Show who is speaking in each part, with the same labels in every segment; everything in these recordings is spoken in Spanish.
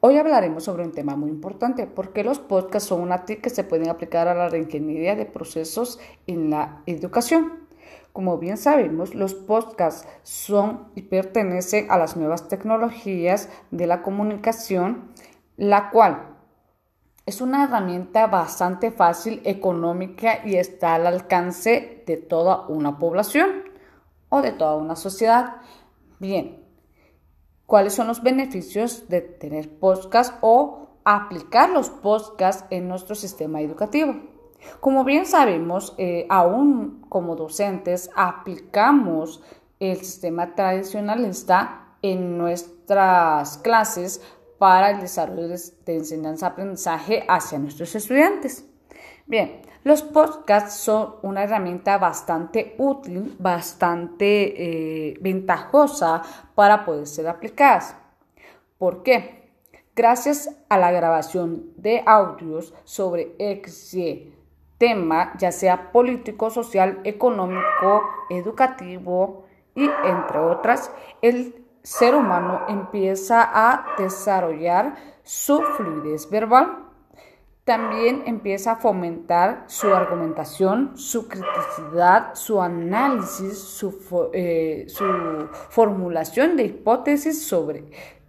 Speaker 1: Hoy hablaremos sobre un tema muy importante, porque los podcasts son una TIC que se pueden aplicar a la reingeniería de procesos en la educación. Como bien sabemos, los podcasts son y pertenecen a las nuevas tecnologías de la comunicación, la cual es una herramienta bastante fácil, económica y está al alcance de toda una población o de toda una sociedad. Bien, ¿cuáles son los beneficios de tener podcast o aplicar los podcasts en nuestro sistema educativo? Como bien sabemos, eh, aún como docentes aplicamos el sistema tradicionalista en nuestras clases para el desarrollo de enseñanza-aprendizaje hacia nuestros estudiantes. Bien, los podcasts son una herramienta bastante útil, bastante eh, ventajosa para poder ser aplicadas. ¿Por qué? Gracias a la grabación de audios sobre XY tema, ya sea político, social, económico, educativo y entre otras, el ser humano empieza a desarrollar su fluidez verbal, también empieza a fomentar su argumentación, su criticidad, su análisis, su, eh, su formulación de hipótesis sobre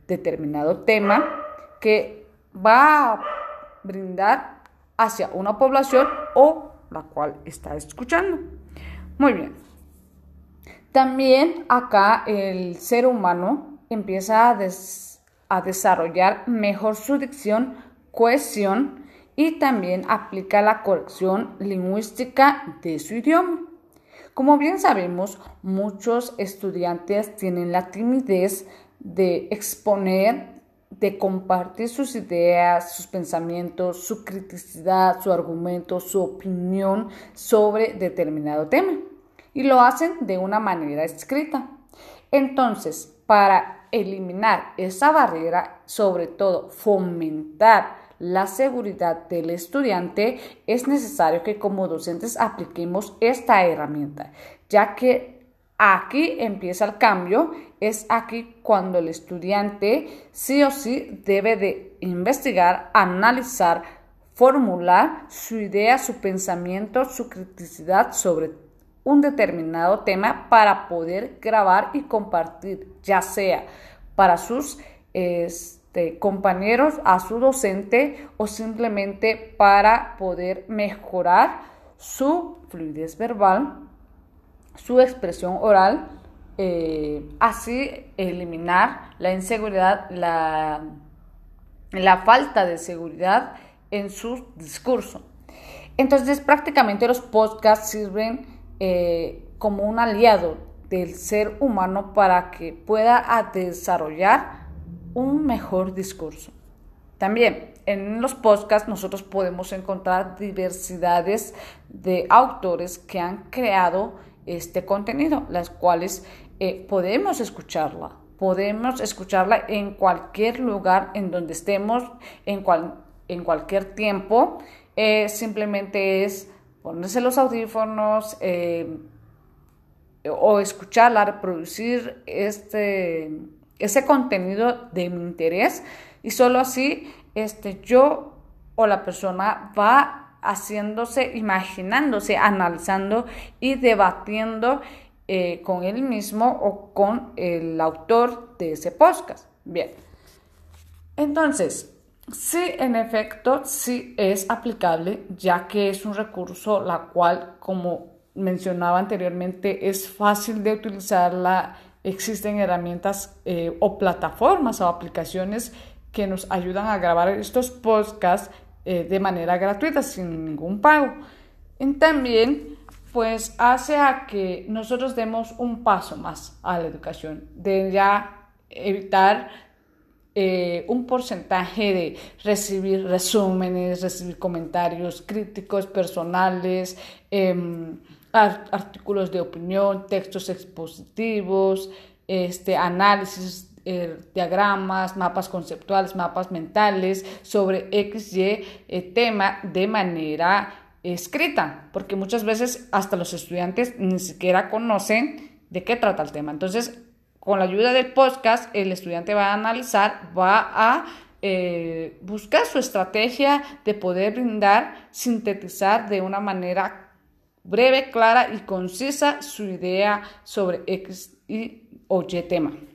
Speaker 1: determinado tema que va a brindar hacia una población o la cual está escuchando. Muy bien. También acá el ser humano empieza a, desarrollar mejor su dicción, cohesión y también aplica la corrección lingüística de su idioma. Como bien sabemos, muchos estudiantes tienen la timidez de exponer, de compartir sus ideas, sus pensamientos, su criticidad, su argumento, su opinión sobre determinado tema y lo hacen de una manera escrita. Entonces, para eliminar esa barrera, sobre todo fomentar la seguridad del estudiante, es necesario que como docentes apliquemos esta herramienta, ya que aquí empieza el cambio, es aquí cuando el estudiante sí o sí debe de investigar, analizar, formular su idea, su pensamiento, su criticidad sobre un determinado tema para poder grabar y compartir, ya sea para sus este, compañeros, a su docente o simplemente para poder mejorar su fluidez verbal, su expresión oral, eh, así eliminar la inseguridad, la, la falta de seguridad en su discurso. Entonces prácticamente los podcasts sirven eh, como un aliado del ser humano para que pueda desarrollar un mejor discurso. También en los podcasts nosotros podemos encontrar diversidades de autores que han creado este contenido, las cuales eh, podemos escucharla. Podemos escucharla en cualquier lugar en donde estemos, en, en cualquier tiempo. Eh, simplemente es ponerse los audífonos eh, o escucharla, reproducir este, ese contenido de mi interés y solo así este, yo o la persona va haciéndose, imaginándose, analizando y debatiendo eh, con él mismo o con el autor de ese podcast. Bien. Entonces, Sí, en efecto, sí es aplicable, ya que es un recurso la cual, como mencionaba anteriormente, es fácil de utilizarla. Existen herramientas eh, o plataformas o aplicaciones que nos ayudan a grabar estos podcasts eh, de manera gratuita, sin ningún pago. Y también, pues, hace a que nosotros demos un paso más a la educación, de ya evitar eh, un porcentaje de recibir resúmenes, recibir comentarios críticos, personales, em, artículos de opinión, textos expositivos, este, análisis, eh, diagramas, mapas conceptuales, mapas mentales sobre XY eh, tema de manera escrita, porque muchas veces hasta los estudiantes ni siquiera conocen de qué trata el tema. Entonces, con la ayuda del podcast, el estudiante va a analizar, va a eh, buscar su estrategia de poder brindar, sintetizar de una manera breve, clara y concisa su idea sobre X y Y tema.